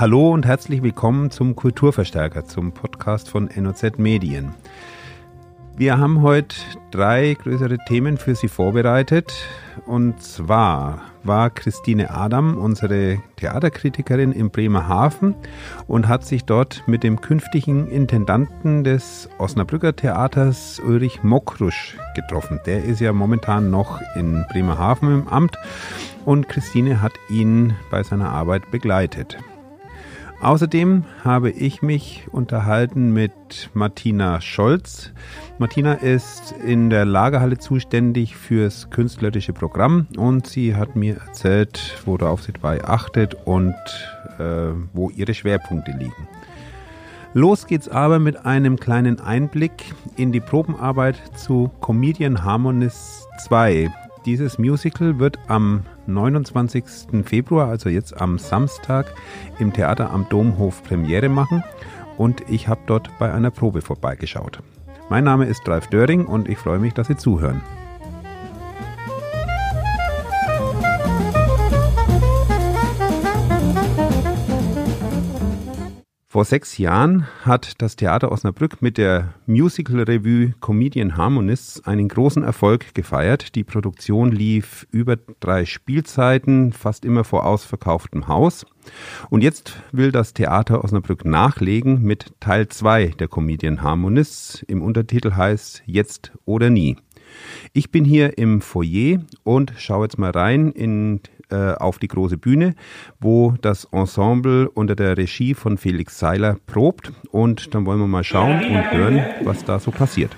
Hallo und herzlich willkommen zum Kulturverstärker, zum Podcast von NOZ Medien. Wir haben heute drei größere Themen für Sie vorbereitet. Und zwar war Christine Adam unsere Theaterkritikerin in Bremerhaven und hat sich dort mit dem künftigen Intendanten des Osnabrücker Theaters Ulrich Mokrusch getroffen. Der ist ja momentan noch in Bremerhaven im Amt und Christine hat ihn bei seiner Arbeit begleitet. Außerdem habe ich mich unterhalten mit Martina Scholz. Martina ist in der Lagerhalle zuständig fürs künstlerische Programm und sie hat mir erzählt, worauf sie dabei achtet und äh, wo ihre Schwerpunkte liegen. Los geht's aber mit einem kleinen Einblick in die Probenarbeit zu Comedian Harmonist 2. Dieses Musical wird am 29. Februar, also jetzt am Samstag, im Theater am Domhof Premiere machen und ich habe dort bei einer Probe vorbeigeschaut. Mein Name ist Ralf Döring und ich freue mich, dass Sie zuhören. Vor sechs Jahren hat das Theater Osnabrück mit der Musical-Revue Comedian Harmonists einen großen Erfolg gefeiert. Die Produktion lief über drei Spielzeiten, fast immer vor ausverkauftem Haus. Und jetzt will das Theater Osnabrück nachlegen mit Teil 2 der Comedian Harmonists. Im Untertitel heißt Jetzt oder nie. Ich bin hier im Foyer und schaue jetzt mal rein in äh, auf die große Bühne, wo das Ensemble unter der Regie von Felix Seiler probt. Und dann wollen wir mal schauen und hören, was da so passiert.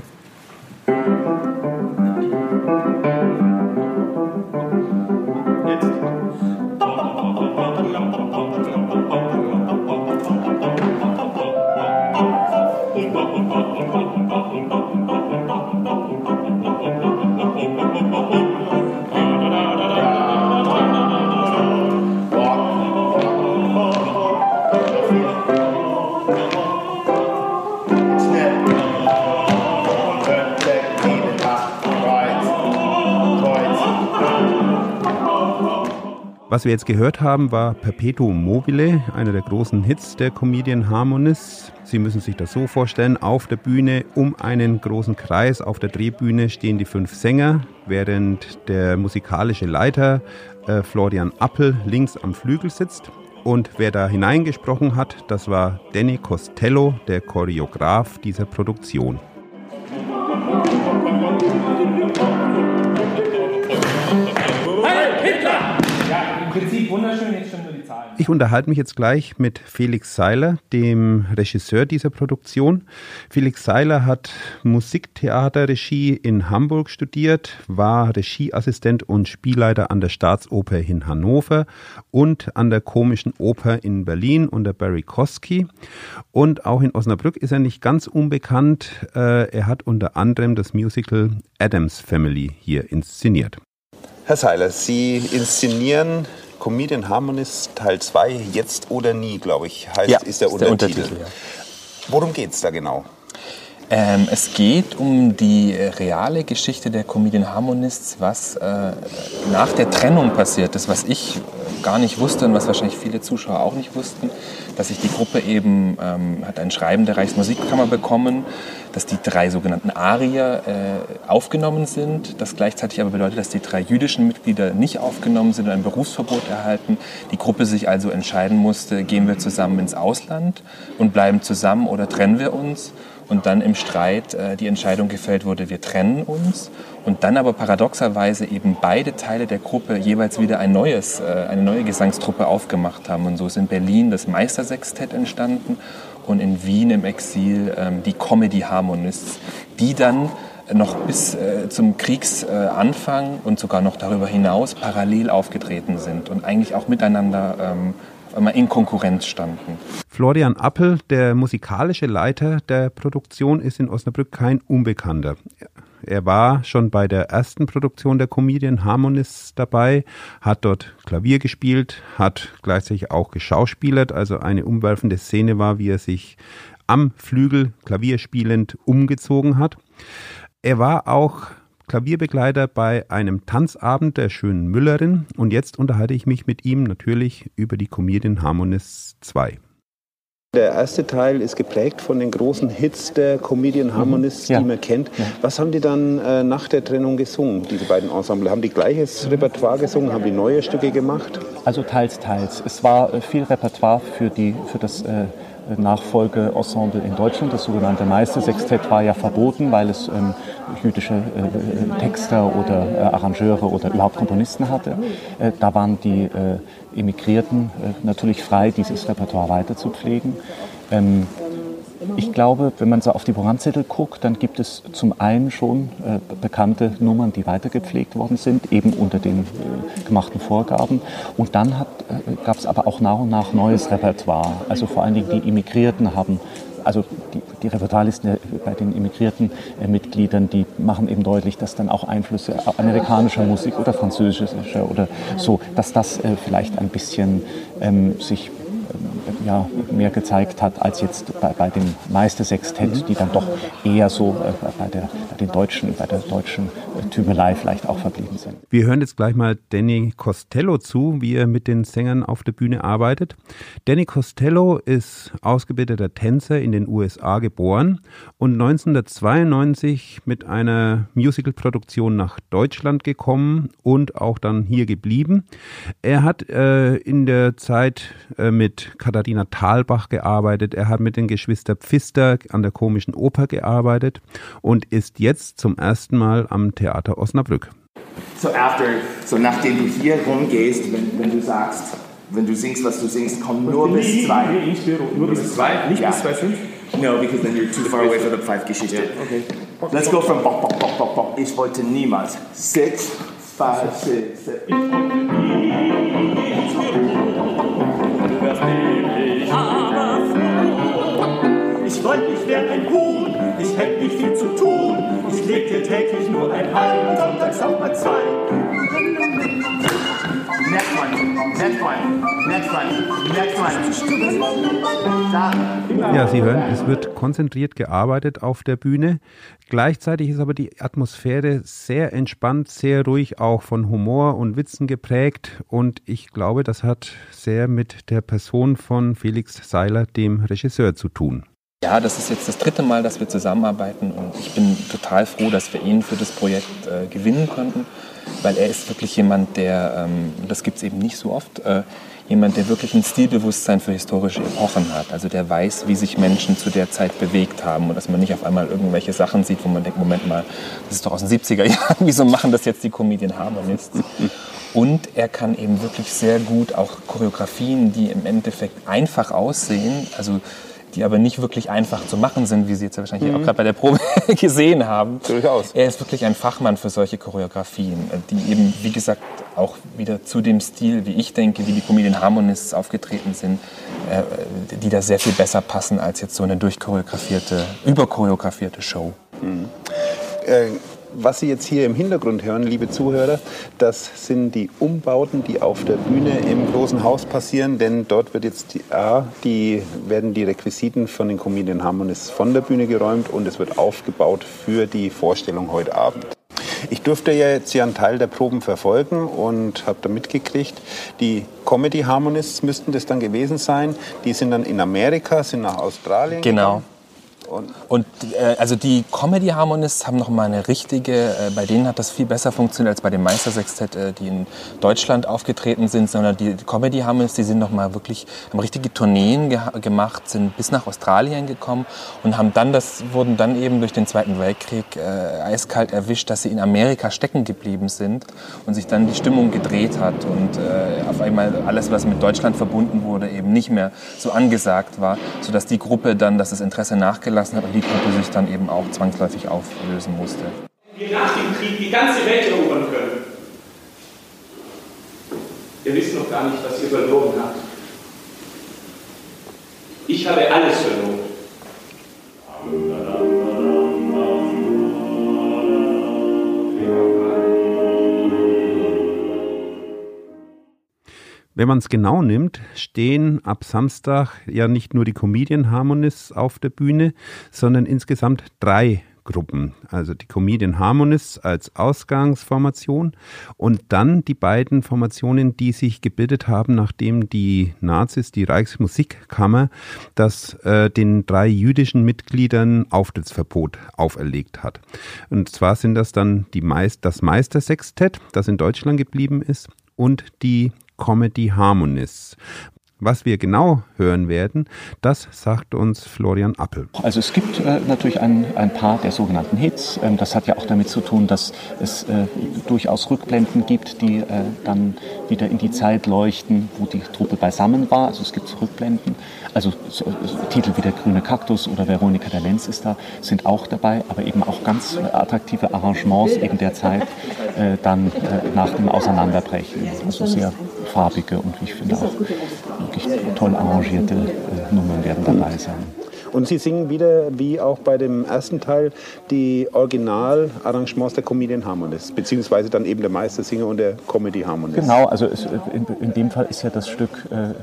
Was wir jetzt gehört haben, war Perpetuum mobile, einer der großen Hits der Comedian Harmonists. Sie müssen sich das so vorstellen, auf der Bühne um einen großen Kreis, auf der Drehbühne stehen die fünf Sänger, während der musikalische Leiter äh, Florian Appel links am Flügel sitzt. Und wer da hineingesprochen hat, das war Danny Costello, der Choreograf dieser Produktion. Prinzip wunderschön, jetzt schon nur die Zahlen. Ich unterhalte mich jetzt gleich mit Felix Seiler, dem Regisseur dieser Produktion. Felix Seiler hat Musiktheaterregie in Hamburg studiert, war Regieassistent und Spielleiter an der Staatsoper in Hannover und an der Komischen Oper in Berlin unter Barry Kosky. Und auch in Osnabrück ist er nicht ganz unbekannt. Äh, er hat unter anderem das Musical Adams Family hier inszeniert. Herr Seiler, Sie inszenieren Comedian Harmonist Teil 2, jetzt oder nie, glaube ich, heißt, ja, ist der ist Untertitel. Der Untertitel ja. Worum geht es da genau? Ähm, es geht um die reale Geschichte der Comedian Harmonists, was äh, nach der Trennung passiert ist, was ich gar nicht wusste und was wahrscheinlich viele Zuschauer auch nicht wussten, dass sich die Gruppe eben ähm, hat ein Schreiben der Reichsmusikkammer bekommen, dass die drei sogenannten Arier äh, aufgenommen sind. Das gleichzeitig aber bedeutet, dass die drei jüdischen Mitglieder nicht aufgenommen sind und ein Berufsverbot erhalten. Die Gruppe sich also entscheiden musste, gehen wir zusammen ins Ausland und bleiben zusammen oder trennen wir uns. Und dann im Streit äh, die Entscheidung gefällt wurde, wir trennen uns. Und dann aber paradoxerweise eben beide Teile der Gruppe jeweils wieder ein neues, äh, eine neue Gesangstruppe aufgemacht haben. Und so ist in Berlin das Meistersextett entstanden und in Wien im Exil ähm, die Comedy Harmonists, die dann noch bis äh, zum Kriegsanfang und sogar noch darüber hinaus parallel aufgetreten sind und eigentlich auch miteinander ähm, in Konkurrenz standen. Florian Appel, der musikalische Leiter der Produktion, ist in Osnabrück kein Unbekannter. Er war schon bei der ersten Produktion der Comedian Harmonists dabei, hat dort Klavier gespielt, hat gleichzeitig auch geschauspielert, also eine umwerfende Szene war, wie er sich am Flügel Klavier spielend umgezogen hat. Er war auch Klavierbegleiter bei einem Tanzabend der schönen Müllerin und jetzt unterhalte ich mich mit ihm natürlich über die Comedian Harmonists 2. Der erste Teil ist geprägt von den großen Hits der Comedian Harmonists, ja. die man kennt. Ja. Was haben die dann äh, nach der Trennung gesungen, diese beiden Ensemble? Haben die gleiches Repertoire gesungen? Haben die neue Stücke gemacht? Also teils, teils. Es war äh, viel Repertoire für, die, für das äh, Nachfolgeensemble in Deutschland. Das sogenannte Meistersextett war ja verboten, weil es ähm, jüdische äh, Texter oder äh, Arrangeure oder überhaupt Komponisten hatte. Äh, da waren die äh, Emigrierten äh, natürlich frei, dieses Repertoire weiter zu pflegen. Ähm, ich glaube, wenn man so auf die Programmzettel guckt, dann gibt es zum einen schon äh, bekannte Nummern, die weitergepflegt worden sind, eben unter den äh, gemachten Vorgaben. Und dann äh, gab es aber auch nach und nach neues Repertoire. Also vor allen Dingen die Immigrierten haben also die, die Repertoirelisten bei den immigrierten äh, Mitgliedern, die machen eben deutlich, dass dann auch Einflüsse amerikanischer Musik oder französischer oder so, dass das äh, vielleicht ein bisschen ähm, sich ja, mehr gezeigt hat als jetzt bei, bei dem Meistersextett, die dann doch eher so äh, bei, der, bei den deutschen, bei der deutschen äh, Tübelei vielleicht auch verblieben sind. Wir hören jetzt gleich mal Danny Costello zu, wie er mit den Sängern auf der Bühne arbeitet. Danny Costello ist ausgebildeter Tänzer in den USA geboren und 1992 mit einer Musicalproduktion nach Deutschland gekommen und auch dann hier geblieben. Er hat äh, in der Zeit äh, mit Katharina Katharina Thalbach gearbeitet, er hat mit den Geschwister Pfister an der Komischen Oper gearbeitet und ist jetzt zum ersten Mal am Theater Osnabrück. So after, so nachdem du hier rumgehst, wenn, wenn du sagst, wenn du singst, was du singst, komm nur bis zwei. Nur bis zwei? Nicht bis zwei fünf? No, because then you're too far away for the five Geschichte. Yeah, okay. Let's go from bok, bok, bok, bok, bok. Ich wollte niemals. Six, five, six, seven. Ich wollte nicht werden ein Huhn, ich hätte nicht viel zu tun. Ich legte täglich nur ein Ei und sonntags auch mal zwei. Next one, next one, next one, next one. Ja, Sie hören, es wird konzentriert gearbeitet auf der Bühne. Gleichzeitig ist aber die Atmosphäre sehr entspannt, sehr ruhig, auch von Humor und Witzen geprägt. Und ich glaube, das hat sehr mit der Person von Felix Seiler, dem Regisseur, zu tun. Ja, das ist jetzt das dritte Mal, dass wir zusammenarbeiten und ich bin total froh, dass wir ihn für das Projekt äh, gewinnen konnten, weil er ist wirklich jemand, der, ähm, das gibt es eben nicht so oft, äh, jemand, der wirklich ein Stilbewusstsein für historische Epochen hat. Also der weiß, wie sich Menschen zu der Zeit bewegt haben und dass man nicht auf einmal irgendwelche Sachen sieht, wo man denkt, Moment mal, das ist doch aus den 70er Jahren, wieso machen das jetzt die Comedian Harmonists? Und er kann eben wirklich sehr gut auch Choreografien, die im Endeffekt einfach aussehen, also die aber nicht wirklich einfach zu machen sind, wie Sie jetzt wahrscheinlich mhm. auch gerade bei der Probe gesehen haben. Durchaus. Er ist wirklich ein Fachmann für solche Choreografien, die eben, wie gesagt, auch wieder zu dem Stil, wie ich denke, wie die Comedian Harmonists aufgetreten sind, äh, die da sehr viel besser passen als jetzt so eine durchchoreografierte, überchoreografierte Show. Mhm. Äh, was Sie jetzt hier im Hintergrund hören, liebe Zuhörer, das sind die Umbauten, die auf der Bühne im großen Haus passieren, denn dort wird jetzt die, A, die werden die Requisiten von den Comedian Harmonists von der Bühne geräumt und es wird aufgebaut für die Vorstellung heute Abend. Ich durfte ja jetzt hier einen Teil der Proben verfolgen und habe da mitgekriegt, die Comedy Harmonists müssten das dann gewesen sein. Die sind dann in Amerika, sind nach Australien. Genau. Gegangen. Und, und äh, also die Comedy Harmonists haben noch mal eine richtige, äh, bei denen hat das viel besser funktioniert als bei den Meistersextett, äh, die in Deutschland aufgetreten sind, sondern die, die Comedy Harmonists, die sind noch mal wirklich, haben richtige Tourneen ge gemacht, sind bis nach Australien gekommen und haben dann, das wurden dann eben durch den Zweiten Weltkrieg äh, eiskalt erwischt, dass sie in Amerika stecken geblieben sind und sich dann die Stimmung gedreht hat und äh, auf einmal alles, was mit Deutschland verbunden wurde, eben nicht mehr so angesagt war, sodass die Gruppe dann, dass das Interesse nachgelassen gelassen hat und die Gruppe sich dann eben auch zwangsläufig auflösen musste. Wir nach dem Krieg die ganze Welt erobern können. Ihr wisst noch gar nicht, was ihr verloren habt. Ich habe alles verloren. Wenn man es genau nimmt, stehen ab Samstag ja nicht nur die Comedian Harmonists auf der Bühne, sondern insgesamt drei Gruppen. Also die Comedian Harmonists als Ausgangsformation und dann die beiden Formationen, die sich gebildet haben, nachdem die Nazis, die Reichsmusikkammer, das äh, den drei jüdischen Mitgliedern Auftrittsverbot auferlegt hat. Und zwar sind das dann die Meist das Meistersextett, das in Deutschland geblieben ist, und die Comedy Harmonists. Was wir genau hören werden, das sagt uns Florian Appel. Also es gibt äh, natürlich ein, ein paar der sogenannten Hits. Ähm, das hat ja auch damit zu tun, dass es äh, durchaus Rückblenden gibt, die äh, dann wieder in die Zeit leuchten, wo die Truppe beisammen war. Also es gibt Rückblenden. Also so, so, Titel wie Der grüne Kaktus oder Veronika der Lenz ist da, sind auch dabei, aber eben auch ganz attraktive Arrangements eben der Zeit äh, dann äh, nach dem Auseinanderbrechen. Also sehr farbige und ich finde auch wirklich toll arrangierte äh, Nummern werden dabei sein. Und Sie singen wieder, wie auch bei dem ersten Teil, die Originalarrangements der Comedian Harmonists, beziehungsweise dann eben der Meistersinger und der Comedy Harmonist. Genau, also es, in, in, dem Fall ist ja das Stück äh,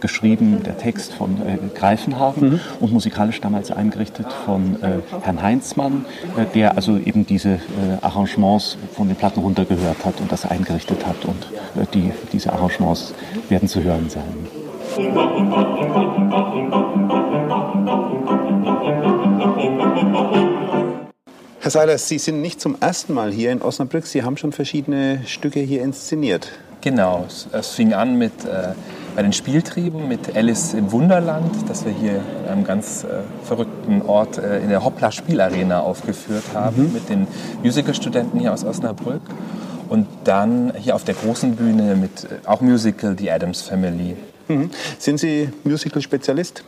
geschrieben, der Text von äh, Greifenhagen mhm. und musikalisch damals eingerichtet von äh, Herrn Heinzmann, äh, der also eben diese äh, Arrangements von den Platten runtergehört hat und das eingerichtet hat und äh, die, diese Arrangements werden zu hören sein. Herr Seilers, Sie sind nicht zum ersten Mal hier in Osnabrück. Sie haben schon verschiedene Stücke hier inszeniert. Genau, es, fing an mit äh, bei den Spieltrieben mit Alice im Wunderland, das wir hier an einem ganz äh, verrückten Ort äh, in der Hoppla Spielarena aufgeführt haben mhm. mit den Musicalstudenten hier aus Osnabrück. Und dann hier auf der großen Bühne mit äh, auch Musical The Adams Family. Mhm. Sind Sie Musical-Spezialist?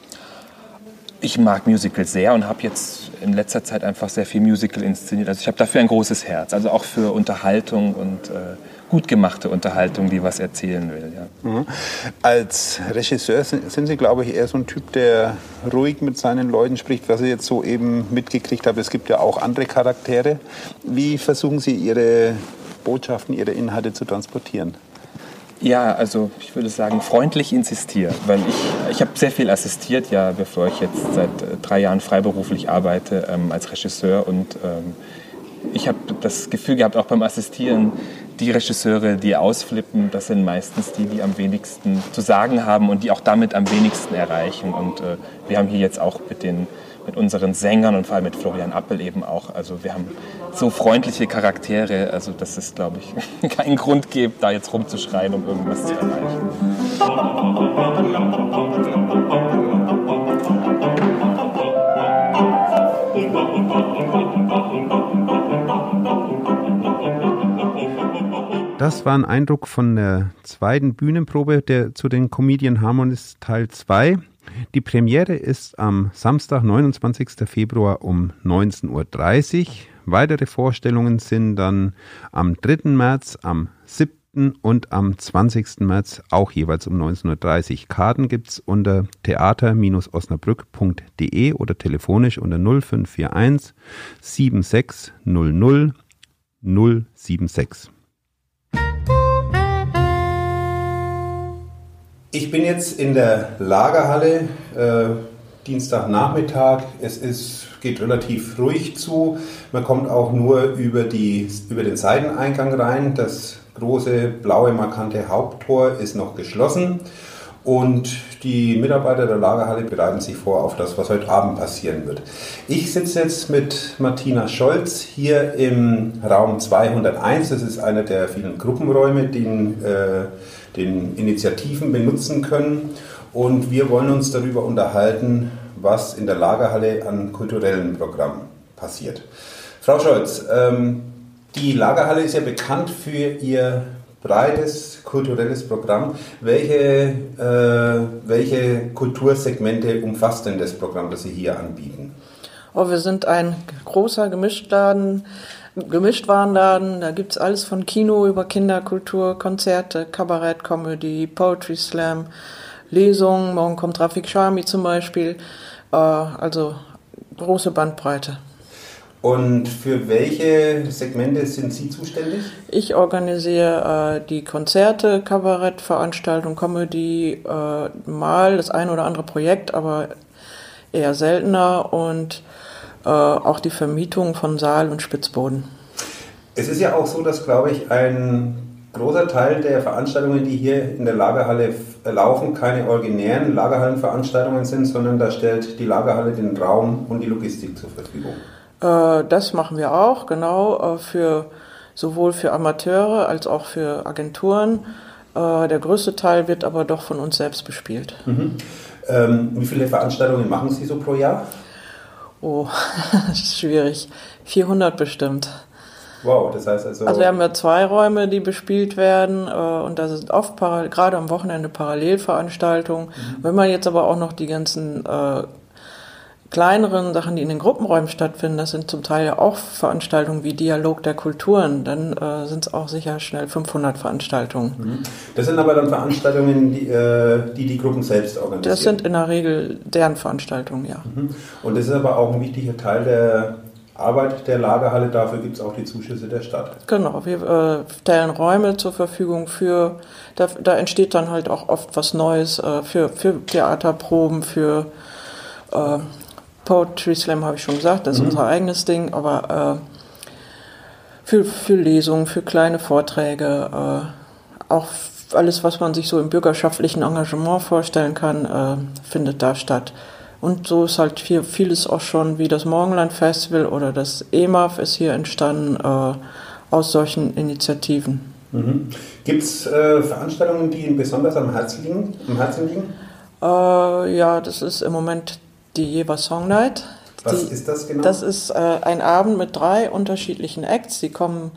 Ich mag Musicals sehr und habe jetzt in letzter Zeit einfach sehr viel Musical inszeniert. Also ich habe dafür ein großes Herz, also auch für Unterhaltung und äh, gut gemachte Unterhaltung, die was erzählen will. Ja. Mhm. Als Regisseur sind Sie, glaube ich, eher so ein Typ, der ruhig mit seinen Leuten spricht, was ich jetzt so eben mitgekriegt habe. Es gibt ja auch andere Charaktere. Wie versuchen Sie Ihre Botschaften, Ihre Inhalte zu transportieren? Ja, also ich würde sagen, freundlich insistieren, weil ich, ich habe sehr viel assistiert, ja, bevor ich jetzt seit äh, drei Jahren freiberuflich arbeite ähm, als Regisseur und ähm, ich habe das Gefühl gehabt, auch beim Assistieren, die Regisseure, die ausflippen, das sind meistens die, die am wenigsten zu sagen haben und die auch damit am wenigsten erreichen. Und äh, wir haben hier jetzt auch mit den mit unseren Sängern und vor allem mit Florian Appel eben auch. Also wir haben so freundliche Charaktere, also dass es, glaube ich, keinen Grund gibt, da jetzt rumzuschreien, um irgendwas zu erreichen. Das war ein Eindruck von der zweiten Bühnenprobe der, zu den Comedian Harmonists Teil 2. Die Premiere ist am Samstag, 29. Februar um 19.30 Uhr. Weitere Vorstellungen sind dann am 3. März, am 7. und am 20. März auch jeweils um 19.30 Uhr. Karten gibt es unter theater-osnabrück.de oder telefonisch unter 0541 7600 076. Ich bin jetzt in der Lagerhalle, äh, Dienstagnachmittag. Es ist, geht relativ ruhig zu. Man kommt auch nur über, die, über den Seiteneingang rein. Das große blaue markante Haupttor ist noch geschlossen. Und die Mitarbeiter der Lagerhalle bereiten sich vor auf das, was heute Abend passieren wird. Ich sitze jetzt mit Martina Scholz hier im Raum 201. Das ist einer der vielen Gruppenräume, den äh, den Initiativen benutzen können. Und wir wollen uns darüber unterhalten, was in der Lagerhalle an kulturellen Programmen passiert. Frau Scholz, ähm, die Lagerhalle ist ja bekannt für ihr breites kulturelles Programm. Welche, äh, welche Kultursegmente umfasst denn das Programm, das Sie hier anbieten? Oh, wir sind ein großer Gemischtladen Gemischtwarenladen, da gibt es alles von Kino über Kinderkultur, Konzerte, Kabarett, Comedy, Poetry Slam, Lesungen. Morgen kommt Rafik Shami zum Beispiel. Äh, also große Bandbreite. Und für welche Segmente sind Sie zuständig? Ich organisiere äh, die Konzerte, Kabarettveranstaltungen, Comedy, äh, mal das ein oder andere Projekt, aber eher seltener und äh, auch die Vermietung von Saal und Spitzboden. Es ist ja auch so, dass, glaube ich, ein großer Teil der Veranstaltungen, die hier in der Lagerhalle laufen, keine originären Lagerhallenveranstaltungen sind, sondern da stellt die Lagerhalle den Raum und die Logistik zur Verfügung. Äh, das machen wir auch, genau, äh, für, sowohl für Amateure als auch für Agenturen. Äh, der größte Teil wird aber doch von uns selbst bespielt. Mhm. Ähm, wie viele Veranstaltungen machen Sie so pro Jahr? Oh, schwierig. 400 bestimmt. Wow, das heißt also. Also wir haben ja zwei Räume, die bespielt werden äh, und da sind oft gerade am Wochenende Parallelveranstaltungen. Mhm. Wenn man jetzt aber auch noch die ganzen äh, kleineren Sachen, die in den Gruppenräumen stattfinden, das sind zum Teil ja auch Veranstaltungen wie Dialog der Kulturen, dann äh, sind es auch sicher schnell 500 Veranstaltungen. Mhm. Das sind aber dann Veranstaltungen, die, äh, die, die Gruppen selbst organisieren? Das sind in der Regel deren Veranstaltungen, ja. Mhm. Und das ist aber auch ein wichtiger Teil der Arbeit der Lagerhalle, dafür gibt es auch die Zuschüsse der Stadt. Genau, wir äh, stellen Räume zur Verfügung für, da, da, entsteht dann halt auch oft was Neues äh, für, für Theaterproben, für äh, Poetry Slam habe ich schon gesagt, das ist mhm. unser eigenes Ding, aber äh, für, für Lesungen, für kleine Vorträge, äh, auch alles, was man sich so im bürgerschaftlichen Engagement vorstellen kann, äh, findet da statt. Und so ist halt viel, vieles auch schon, wie das Morgenland Festival oder das EMAF ist hier entstanden äh, aus solchen Initiativen. Mhm. Gibt es äh, Veranstaltungen, die Ihnen besonders am Herzen liegen? Am Herzen liegen? Äh, ja, das ist im Moment die Jever Song Night. Was die, ist das genau? Das ist äh, ein Abend mit drei unterschiedlichen Acts. Die kommen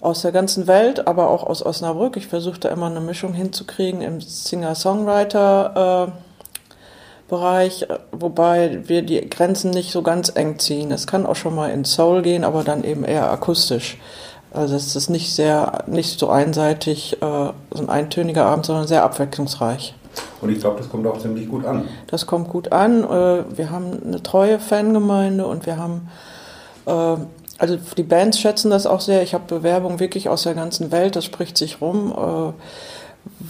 aus der ganzen Welt, aber auch aus Osnabrück. Ich versuche da immer eine Mischung hinzukriegen im Singer-Songwriter- äh, Bereich, wobei wir die Grenzen nicht so ganz eng ziehen. Es kann auch schon mal in Soul gehen, aber dann eben eher akustisch. Also es ist nicht sehr, nicht so einseitig, äh, so ein eintöniger Abend, sondern sehr abwechslungsreich. Und ich glaube, das kommt auch ziemlich gut an. Das kommt gut an. Äh, wir haben eine treue Fangemeinde und wir haben, äh, also die Bands schätzen das auch sehr. Ich habe Bewerbungen wirklich aus der ganzen Welt, das spricht sich rum. Äh,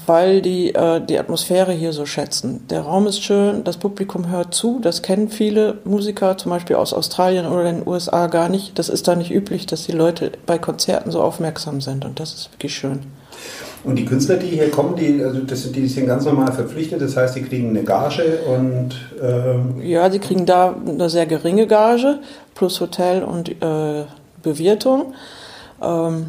weil die die Atmosphäre hier so schätzen. Der Raum ist schön, das Publikum hört zu, das kennen viele Musiker, zum Beispiel aus Australien oder den USA gar nicht. Das ist da nicht üblich, dass die Leute bei Konzerten so aufmerksam sind und das ist wirklich schön. Und die Künstler, die hier kommen, die, also das, die sind ganz normal verpflichtet, das heißt, die kriegen eine Gage und... Ähm ja, sie kriegen da eine sehr geringe Gage, plus Hotel und äh, Bewirtung. Ähm,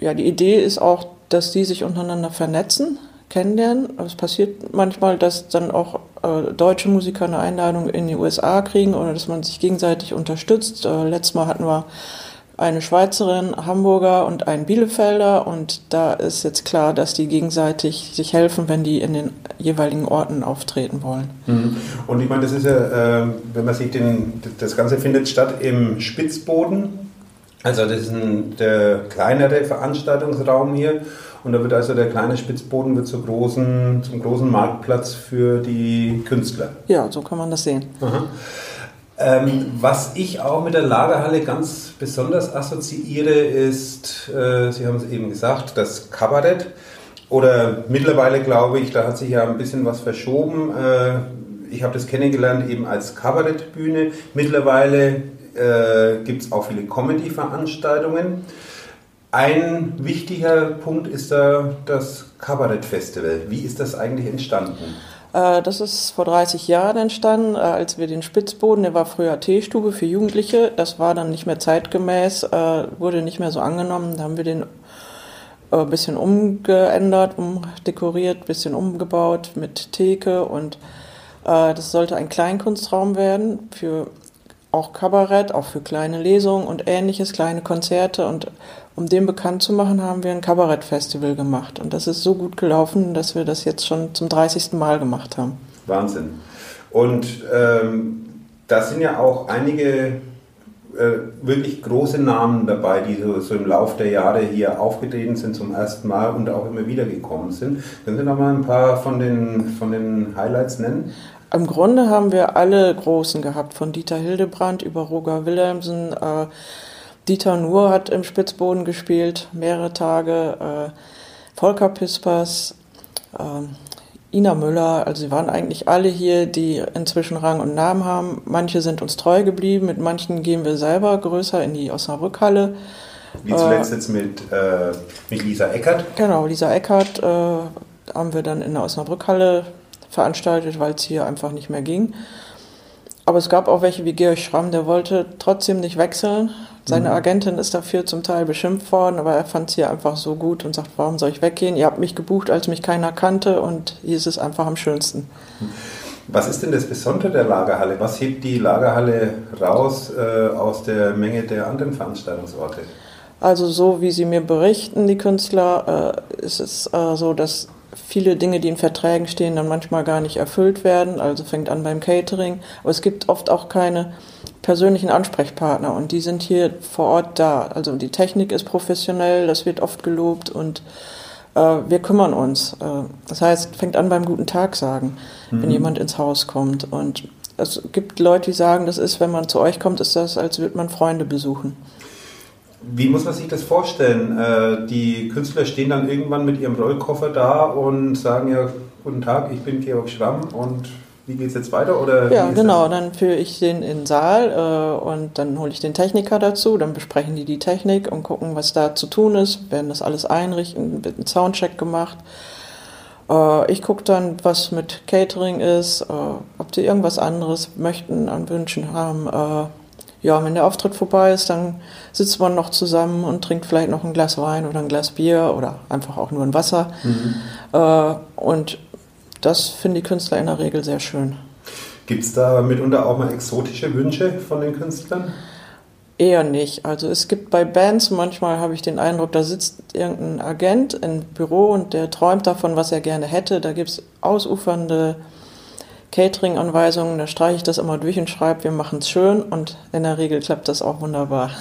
ja, die Idee ist auch, dass die sich untereinander vernetzen, kennenlernen. Es passiert manchmal, dass dann auch äh, deutsche Musiker eine Einladung in die USA kriegen oder dass man sich gegenseitig unterstützt. Äh, letztes Mal hatten wir eine Schweizerin, Hamburger und einen Bielefelder und da ist jetzt klar, dass die gegenseitig sich helfen, wenn die in den jeweiligen Orten auftreten wollen. Mhm. Und ich meine, das ist ja, äh, wenn man sich den, das Ganze findet statt im Spitzboden, also das ist ein, der kleinere Veranstaltungsraum hier und da wird also der kleine Spitzboden wird zur großen, zum großen Marktplatz für die Künstler. Ja, so kann man das sehen. Ähm, was ich auch mit der Lagerhalle ganz besonders assoziiere, ist, äh, Sie haben es eben gesagt, das Kabarett. Oder mittlerweile glaube ich, da hat sich ja ein bisschen was verschoben. Äh, ich habe das kennengelernt eben als Kabarettbühne. Mittlerweile äh, gibt es auch viele Comedy-Veranstaltungen. Ein wichtiger Punkt ist da das Kabarett-Festival. Wie ist das eigentlich entstanden? Äh, das ist vor 30 Jahren entstanden, äh, als wir den Spitzboden, der war früher Teestube für Jugendliche, das war dann nicht mehr zeitgemäß, äh, wurde nicht mehr so angenommen. Da haben wir den ein bisschen umgeändert, umdekoriert, ein bisschen umgebaut mit Theke und das sollte ein Kleinkunstraum werden für auch Kabarett, auch für kleine Lesungen und ähnliches, kleine Konzerte. Und um den bekannt zu machen, haben wir ein Kabarettfestival gemacht. Und das ist so gut gelaufen, dass wir das jetzt schon zum 30. Mal gemacht haben. Wahnsinn. Und ähm, da sind ja auch einige äh, wirklich große Namen dabei, die so, so, im Laufe der Jahre hier aufgetreten sind zum ersten Mal und auch immer wieder gekommen sind. Können Sie noch mal ein paar von den, von den Highlights nennen? Im Grunde haben wir alle Großen gehabt, von Dieter Hildebrand über Roger Wilhelmsen. Äh, Dieter Nuhr hat im Spitzboden gespielt, mehrere Tage. Äh, Volker Pispers, äh, Ina Müller, also sie waren eigentlich alle hier, die inzwischen Rang und Namen haben. Manche sind uns treu geblieben, mit manchen gehen wir selber größer in die Osnabrückhalle. Wie zuletzt äh, jetzt mit, äh, mit Lisa Eckert? Genau, Lisa Eckert äh, haben wir dann in der Osnabrückhalle veranstaltet, weil es hier einfach nicht mehr ging. Aber es gab auch welche wie Georg Schramm, der wollte trotzdem nicht wechseln. Seine mhm. Agentin ist dafür zum Teil beschimpft worden, aber er fand es hier einfach so gut und sagt, warum soll ich weggehen? Ihr habt mich gebucht, als mich keiner kannte und hier ist es einfach am schönsten. Was ist denn das Besondere der Lagerhalle? Was hebt die Lagerhalle raus äh, aus der Menge der anderen Veranstaltungsorte? Also so wie sie mir berichten, die Künstler, äh, ist es äh, so, dass viele Dinge, die in Verträgen stehen, dann manchmal gar nicht erfüllt werden. Also fängt an beim Catering. Aber es gibt oft auch keine persönlichen Ansprechpartner und die sind hier vor Ort da. Also die Technik ist professionell, das wird oft gelobt und äh, wir kümmern uns. Äh, das heißt, fängt an beim guten Tag sagen, mhm. wenn jemand ins Haus kommt. Und es gibt Leute, die sagen, das ist, wenn man zu euch kommt, ist das, als würde man Freunde besuchen. Wie muss man sich das vorstellen? Äh, die Künstler stehen dann irgendwann mit ihrem Rollkoffer da und sagen ja, guten Tag, ich bin Georg Schramm und wie geht es jetzt weiter? Oder ja, genau, das? dann führe ich den in den Saal äh, und dann hole ich den Techniker dazu, dann besprechen die die Technik und gucken, was da zu tun ist, werden das alles einrichten, wird ein Soundcheck gemacht. Äh, ich gucke dann, was mit Catering ist, äh, ob die irgendwas anderes möchten, an Wünschen haben ja, wenn der Auftritt vorbei ist, dann sitzt man noch zusammen und trinkt vielleicht noch ein Glas Wein oder ein Glas Bier oder einfach auch nur ein Wasser. Mhm. Äh, und das finden die Künstler in der Regel sehr schön. Gibt es da mitunter auch mal exotische Wünsche von den Künstlern? Eher nicht. Also es gibt bei Bands manchmal, habe ich den Eindruck, da sitzt irgendein Agent im Büro und der träumt davon, was er gerne hätte. Da gibt es ausufernde Catering-Anweisungen, da streiche ich das immer durch und schreibe, wir machen es schön und in der Regel klappt das auch wunderbar.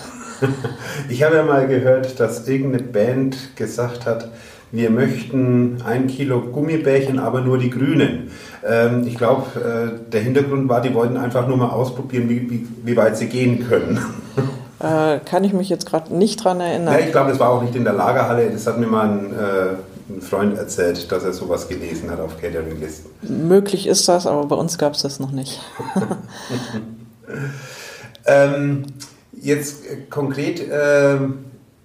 Ich habe ja mal gehört, dass irgendeine Band gesagt hat, wir möchten ein Kilo Gummibärchen, aber nur die grünen. Ähm, ich glaube, äh, der Hintergrund war, die wollten einfach nur mal ausprobieren, wie, wie, wie weit sie gehen können. Äh, kann ich mich jetzt gerade nicht dran erinnern. Ja, ich glaube, das war auch nicht in der Lagerhalle. Das hat mir mal ein äh, ein Freund erzählt, dass er sowas gelesen hat auf Catering-Listen. Möglich ist das, aber bei uns gab es das noch nicht. ähm, jetzt konkret, äh,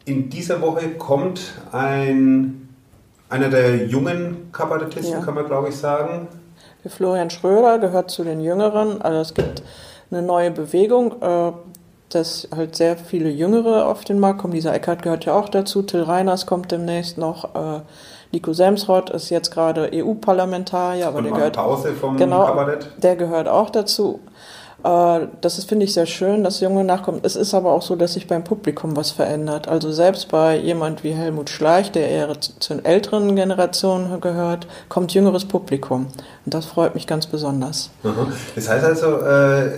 in dieser Woche kommt ein, einer der jungen Kabarettisten, ja. kann man glaube ich sagen. Der Florian Schröder gehört zu den Jüngeren. Also es gibt eine neue Bewegung, äh, dass halt sehr viele Jüngere auf den Markt kommen. Dieser Eckert gehört ja auch dazu. Till Reiners kommt demnächst noch. Äh, Nico Semsrott ist jetzt gerade EU-Parlamentarier, aber Und der gehört Pause vom genau, Kabarett. Der gehört auch dazu. Äh, das finde ich sehr schön, dass junge nachkommen. Es ist aber auch so, dass sich beim Publikum was verändert. Also selbst bei jemand wie Helmut Schleich, der eher zu den älteren Generationen gehört, kommt jüngeres Publikum. Und das freut mich ganz besonders. Das heißt also, äh,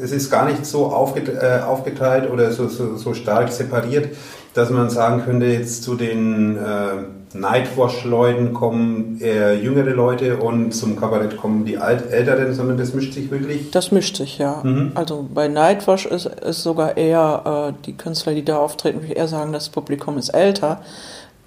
es ist gar nicht so äh, aufgeteilt oder so, so, so stark separiert, dass man sagen könnte, jetzt zu den äh, Nightwash-Leuten kommen eher jüngere Leute und zum Kabarett kommen die Alt Älteren, sondern das mischt sich wirklich? Das mischt sich, ja. Mhm. Also bei Nightwash ist, es sogar eher äh, die Künstler, die da auftreten, würde ich eher sagen, das Publikum ist älter,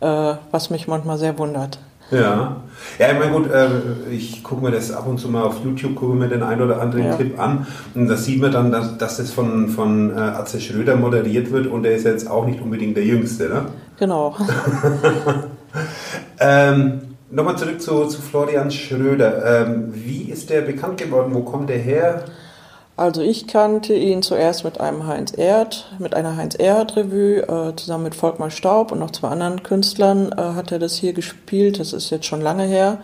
äh, was mich manchmal sehr wundert. Ja, ja, ich meine, gut, äh, ich gucke mir das ab und zu mal auf YouTube, gucke mir den einen oder anderen ja. Clip an und da sieht man dann, dass, dass das von, von äh, Atze Schröder moderiert wird und der ist jetzt auch nicht unbedingt der Jüngste, ne? Genau. ähm, Nochmal zurück zu, zu Florian Schröder. Ähm, wie ist der bekannt geworden? Wo kommt der her? Also ich kannte ihn zuerst mit einem Heinz Erd, mit einer Heinz Erd Revue, äh, zusammen mit Volkmar Staub und noch zwei anderen Künstlern äh, hat er das hier gespielt. Das ist jetzt schon lange her.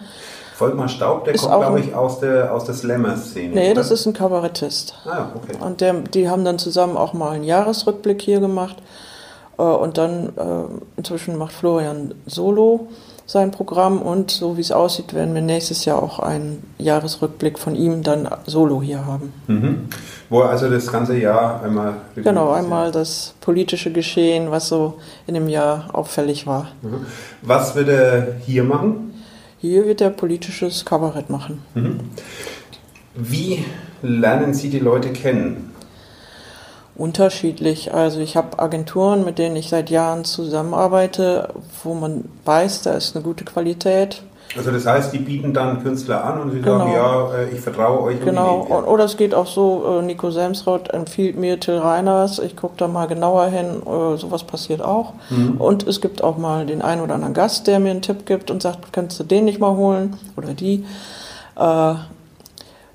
Volkmar Staub, der ist kommt, glaube ich, aus der, aus der Slammer-Szene. Nee, oder? das ist ein Kabarettist. Ah, okay. Und der, die haben dann zusammen auch mal einen Jahresrückblick hier gemacht. Äh, und dann äh, inzwischen macht Florian Solo sein Programm und so wie es aussieht, werden wir nächstes Jahr auch einen Jahresrückblick von ihm dann solo hier haben. Mhm. Wo er also das ganze Jahr einmal. Genau, einmal das politische Geschehen, was so in dem Jahr auffällig war. Mhm. Was wird er hier machen? Hier wird er politisches Kabarett machen. Mhm. Wie lernen Sie die Leute kennen? Unterschiedlich. Also ich habe Agenturen, mit denen ich seit Jahren zusammenarbeite, wo man weiß, da ist eine gute Qualität. Also das heißt, die bieten dann Künstler an und sie Genau. sagen, ja, äh, ich vertraue euch. und Genau, oder es geht auch so, äh, Nico Semsroth empfiehlt mir Till Reiners, ich gucke da mal genauer hin, äh, sowas passiert auch. Mhm. Und es gibt auch mal den einen oder anderen Gast, der mir einen Tipp gibt und sagt, kannst du den nicht mal holen oder die.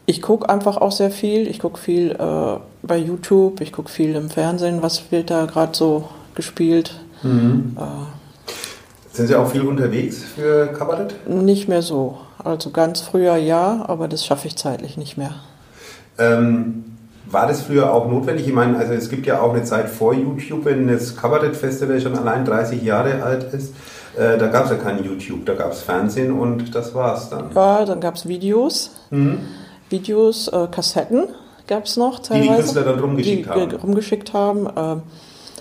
Ich gucke einfach auch sehr viel, ich gucke viel bei YouTube, ich gucke viel im Fernsehen, was wird da gerade so gespielt. Mhm. Äh, Sind Sie auch viel unterwegs für Kabarett? nicht mehr so. Also ganz früher ja, aber das schaffe ich zeitlich nicht mehr. Ähm, war das früher auch notwendig? Ich meine, also es gibt ja auch eine Zeit vor YouTube, wenn das Kabarett-Festival schon allein 30 Jahre alt ist. Äh, da gab es ja kein YouTube, da gab es Fernsehen und das war's dann. Ja, dann gab es Videos, Mhm. Videos, äh, Kassetten gab es noch die teilweise. Künstler dann rumgeschickt die haben. ge- rumgeschickt haben. ähm,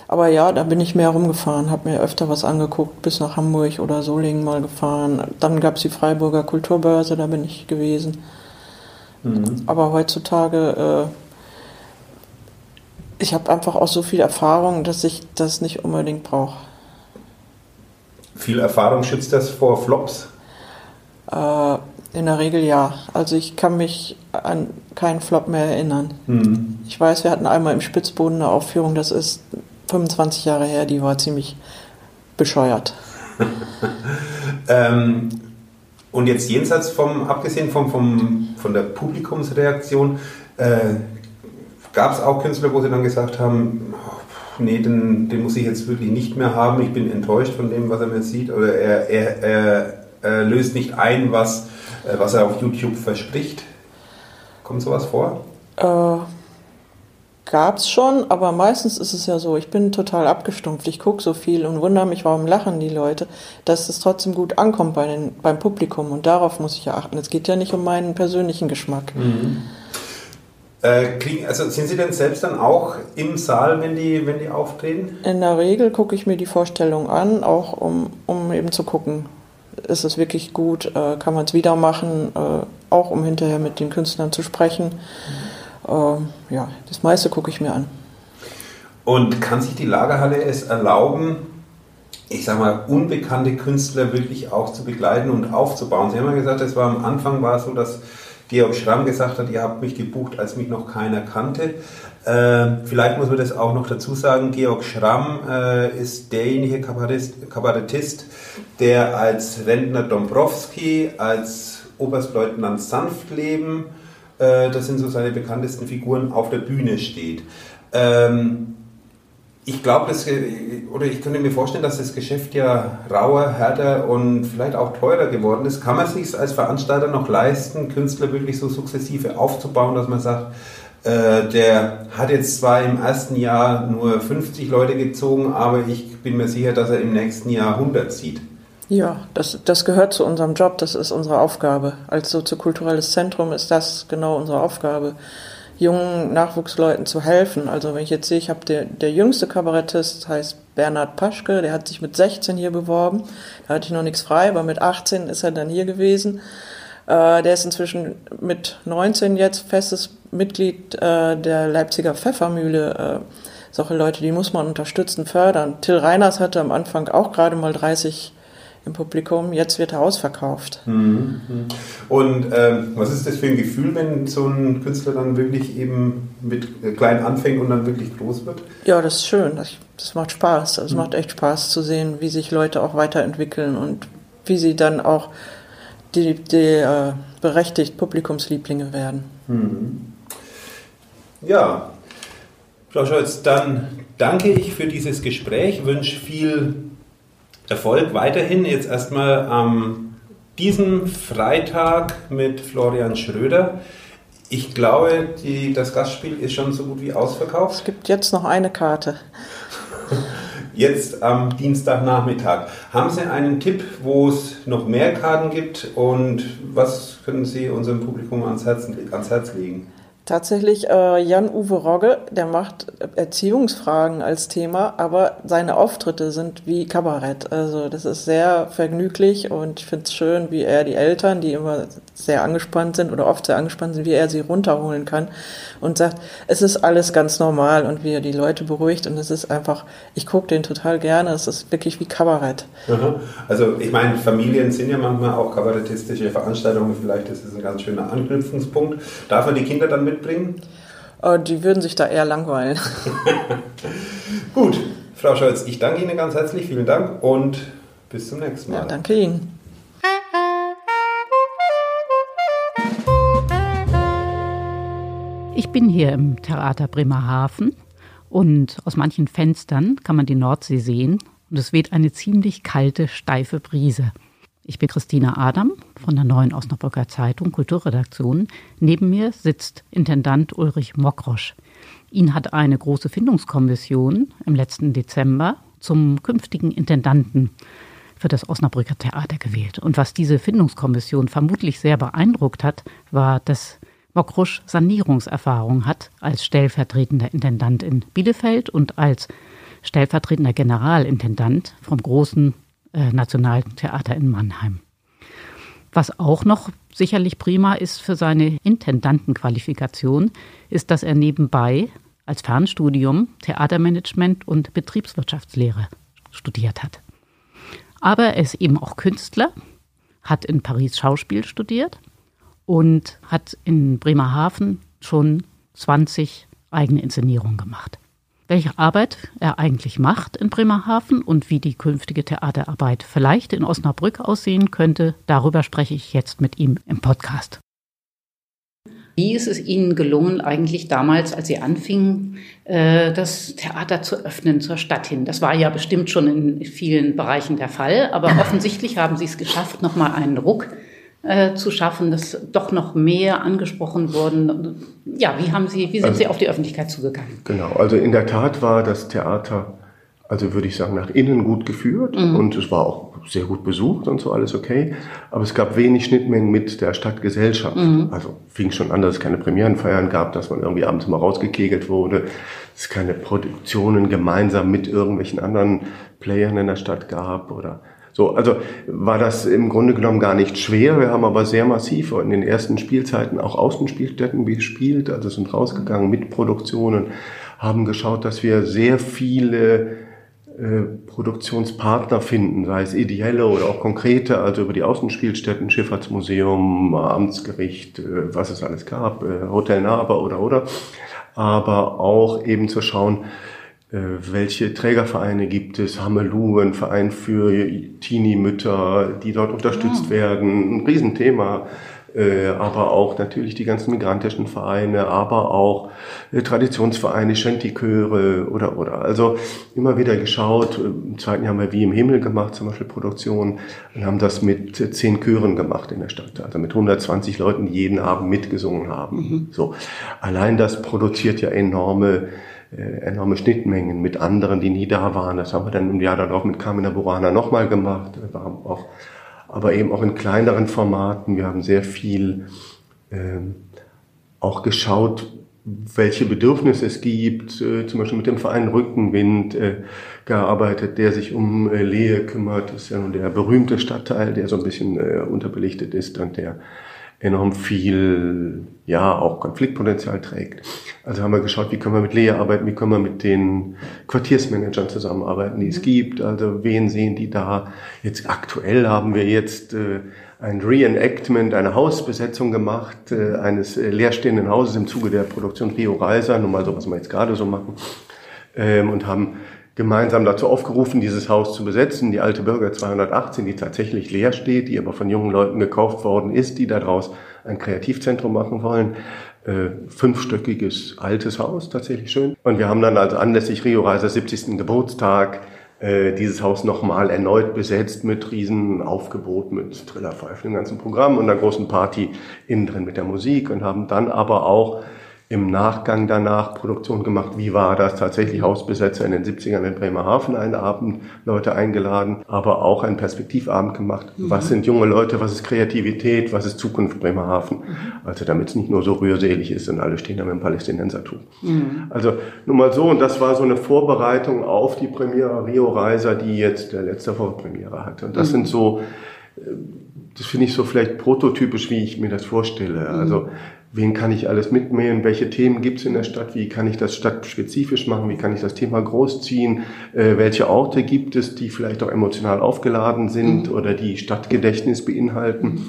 aber ja, da bin ich mehr rumgefahren, habe mir öfter was angeguckt, bis nach Hamburg oder Solingen mal gefahren. Dann gab es die Freiburger Kulturbörse, da bin ich gewesen. Mhm. Aber heutzutage, äh, ich habe einfach auch so viel Erfahrung, dass ich das nicht unbedingt brauche. Viel Erfahrung schützt das vor Flops. Äh, in der Regel ja. Also ich kann mich an keinen Flop mehr erinnern. Mhm. Ich weiß, wir hatten einmal im Spitzboden eine Aufführung, das ist 25 Jahre her, die war ziemlich bescheuert. Ähm, und jetzt jenseits vom, abgesehen vom, vom, von der Publikumsreaktion, äh, gab es auch Künstler, wo sie dann gesagt haben, oh, nee, den, den muss ich jetzt wirklich nicht mehr haben, ich bin enttäuscht von dem, was er mir sieht, oder er, er, er, er löst nicht ein, was, was er auf YouTube verspricht. Kommt sowas vor? Äh, gab's schon, aber meistens ist es ja so, ich bin total abgestumpft, ich gucke so viel und wundere mich, warum lachen die Leute, dass es trotzdem gut ankommt bei den, beim Publikum und darauf muss ich ja achten. Es geht ja nicht um meinen persönlichen Geschmack. Äh, kriegen, also sind Sie denn selbst dann auch im Saal, wenn die, wenn die auftreten? In der Regel gucke ich mir die Vorstellung an, auch um, um eben zu gucken, ist es wirklich gut, äh, kann man es wieder machen, äh, auch um hinterher mit den Künstlern zu sprechen. Ähm, ja, das meiste gucke ich mir an. Und kann sich die Lagerhalle es erlauben, ich sag mal, unbekannte Künstler wirklich auch zu begleiten und aufzubauen? Sie haben ja gesagt, es war am Anfang war es so, dass Georg Schramm gesagt hat, ihr habt mich gebucht, als mich noch keiner kannte. Äh, vielleicht muss man das auch noch dazu sagen, Georg Schramm äh, ist derjenige Kabarettist, Kabarettist, der als Rentner Dombrowski, als Oberstleutnant Sanftleben, äh, das sind so seine bekanntesten Figuren, auf der Bühne steht. Ähm, ich glaube, das, oder ich könnte mir vorstellen, dass das Geschäft ja rauer, härter und vielleicht auch teurer geworden ist. Kann man sich als Veranstalter noch leisten, Künstler wirklich so sukzessive aufzubauen, dass man sagt, äh, der hat jetzt zwar im ersten Jahr nur 50 Leute gezogen, aber ich bin mir sicher, dass er im nächsten Jahr 100 zieht. Ja, das, das gehört zu unserem Job, das ist unsere Aufgabe. Als soziokulturelles Zentrum ist das genau unsere Aufgabe, jungen Nachwuchsleuten zu helfen. Also wenn ich jetzt sehe, ich habe der, der jüngste Kabarettist heißt Bernhard Paschke, der hat sich mit 16 hier beworben. Da hatte ich noch nichts frei, aber mit 18 ist er dann hier gewesen. Äh, der ist inzwischen mit 19 jetzt festes Mitglied äh, der Leipziger Pfeffermühle. Äh, solche Leute, die muss man unterstützen, fördern. Till Reiners hatte am Anfang auch gerade mal 30 im Publikum, jetzt wird er ausverkauft. Mhm. Und ähm, was ist das für ein Gefühl, wenn so ein Künstler dann wirklich eben mit klein anfängt und dann wirklich groß wird? Ja, das ist schön. Das, das macht Spaß. Es macht echt Spaß zu sehen, wie sich Leute auch weiterentwickeln und wie sie dann auch die, die äh, berechtigt Publikumslieblinge werden. Mhm. Ja, Frau Scholz, dann danke ich für dieses Gespräch, wünsche viel Erfolg weiterhin. Jetzt erstmal am diesem Freitag mit Florian Schröder. Ich glaube, die, das Gastspiel ist schon so gut wie ausverkauft. Es gibt jetzt noch eine Karte. Jetzt am Dienstagnachmittag. Haben Sie einen Tipp, wo es noch mehr Karten gibt und was können Sie unserem Publikum ans Herz, ans Herz legen? Tatsächlich, äh, Jan-Uwe Rogge, der macht Erziehungsfragen als Thema, aber seine Auftritte sind wie Kabarett. Also das ist sehr vergnüglich und ich finde es schön, wie er die Eltern, die immer sehr angespannt sind oder oft sehr angespannt sind, wie er sie runterholen kann und sagt, es ist alles ganz normal und wie er die Leute beruhigt und es ist einfach, ich gucke den total gerne, es ist wirklich wie Kabarett. Also ich meine, Familien sind ja manchmal auch kabarettistische Veranstaltungen, vielleicht ist es ein ganz schöner Anknüpfungspunkt. Darf man die Kinder dann mitbringen? Äh, die würden sich da eher langweilen. Gut, Frau Scholz, ich danke Ihnen ganz herzlich, vielen Dank und bis zum nächsten Mal. Ja, danke Ihnen. Ich bin hier im Theater Bremerhaven und aus manchen Fenstern kann man die Nordsee sehen und es weht eine ziemlich kalte, steife Brise. Ich bin Christina Adam von der Neuen Osnabrücker Zeitung Kulturredaktion. Neben mir sitzt Intendant Ulrich Mokrosch. Ihn hat eine große Findungskommission im letzten Dezember zum künftigen Intendanten für das Osnabrücker Theater gewählt. Und was diese Findungskommission vermutlich sehr beeindruckt hat, war, dass Mokrusch Sanierungserfahrung hat als stellvertretender Intendant in Bielefeld und als stellvertretender Generalintendant vom großen äh, Nationaltheater in Mannheim. Was auch noch sicherlich prima ist für seine Intendantenqualifikation, ist, dass er nebenbei als Fernstudium Theatermanagement und Betriebswirtschaftslehre studiert hat. Aber er ist eben auch Künstler, hat in Paris Schauspiel studiert und hat in Bremerhaven schon 20 eigene Inszenierungen gemacht. Welche Arbeit er eigentlich macht in Bremerhaven und wie die künftige Theaterarbeit vielleicht in Osnabrück aussehen könnte, darüber spreche ich jetzt mit ihm im Podcast. Wie ist es Ihnen gelungen, eigentlich damals, als Sie anfingen, äh, das Theater zu öffnen zur Stadt hin? Das war ja bestimmt schon in vielen Bereichen der Fall, aber offensichtlich haben Sie es geschafft, nochmal einen Ruck äh, zu schaffen, dass doch noch mehr angesprochen wurden. Ja, wie haben Sie, wie sind also, Sie auf die Öffentlichkeit zugegangen? Genau, also in der Tat war das Theater, also würde ich sagen, nach innen gut geführt mhm. und es war auch sehr gut besucht und so alles okay. Aber es gab wenig Schnittmengen mit der Stadtgesellschaft. Mhm. Also fing schon an, dass es keine Premierenfeiern gab, dass man irgendwie abends mal rausgekegelt wurde, dass es keine Produktionen gemeinsam mit irgendwelchen anderen Playern in der Stadt gab oder so, also war das im Grunde genommen gar nicht schwer. Wir haben aber sehr massiv in den ersten Spielzeiten auch Außenspielstätten gespielt, also sind rausgegangen mit Produktionen, haben geschaut, dass wir sehr viele äh, Produktionspartner finden, sei es ideelle oder auch konkrete, also über die Außenspielstätten, Schifffahrtsmuseum, Amtsgericht, äh, was es alles gab, äh, Hotel Naber oder oder, aber auch eben zu schauen, welche Trägervereine gibt es? Hamelu, ein Verein für Teenie-Mütter, die dort unterstützt ja. Ah. werden, ein Riesenthema. Äh, aber auch natürlich die ganzen migrantischen Vereine, aber auch äh, Traditionsvereine, Shanty-Chöre oder, oder. Also immer wieder geschaut. Im zweiten Jahr haben wir Wie im Himmel gemacht, zum Beispiel Produktion, und haben das mit zehn Chören gemacht in der Stadt. Also mit 120 Leuten, die jeden Abend mitgesungen haben. Mhm. So. Allein das produziert ja enorme äh, enorme Schnittmengen mit anderen, die nie da waren. Das haben wir dann im Jahr darauf mit Carmina Burana nochmal gemacht. Wir haben auch, aber eben auch in kleineren Formaten. Wir haben sehr viel ähm, auch geschaut, welche Bedürfnisse es gibt, äh, zum Beispiel mit dem Verein Rückenwind äh, gearbeitet, der sich um äh, Lehe kümmert. Das ist ja nun der berühmte Stadtteil, der so ein bisschen äh, unterbelichtet ist und der enorm viel, ja, auch Konfliktpotenzial trägt. Also haben wir geschaut, wie können wir mit Lea arbeiten, wie können wir mit den Quartiersmanagern zusammenarbeiten, die es gibt, also wen sehen die da. Jetzt aktuell haben wir jetzt äh, ein Reenactment, eine Hausbesetzung gemacht, äh, eines äh, leerstehenden Hauses im Zuge der Produktion Rio Reiser, nur mal so, was wir jetzt gerade so machen, ähm, und haben gemeinsam dazu aufgerufen, dieses Haus zu besetzen. Die alte Bürger 218, die tatsächlich leer steht, die aber von jungen Leuten gekauft worden ist, die daraus ein Kreativzentrum machen wollen. Äh, fünfstöckiges altes Haus, tatsächlich schön. Und wir haben dann also anlässlich Rio Reiser 70. Geburtstag äh, dieses Haus nochmal erneut besetzt mit riesen Aufgebot, mit Trillerpfeifen, dem ganzen Programm und einer großen Party innen drin mit der Musik und haben dann aber auch im Nachgang danach Produktion gemacht. Wie war das? Tatsächlich Hausbesetzer in den 70ern in Bremerhaven einen Abend, Leute eingeladen, aber auch einen Perspektivabend gemacht. Mhm. Was sind junge Leute? Was ist Kreativität? Was ist Zukunft Bremerhaven? Mhm. Also damit es nicht nur so rührselig ist und alle stehen da mit dem Palästinensertum. Mhm. Also nur mal so, und das war so eine Vorbereitung auf die Premiere Rio Reiser, die jetzt der letzte Vorpremiere hatte. Und das mhm. sind so, äh, das finde ich so vielleicht prototypisch, wie ich mir das vorstelle. Also mhm wen kann ich alles mitnehmen, welche Themen gibt es in der Stadt, wie kann ich das stadtspezifisch machen, wie kann ich das Thema großziehen, äh, welche Orte gibt es, die vielleicht auch emotional aufgeladen sind mhm. oder die Stadtgedächtnis beinhalten.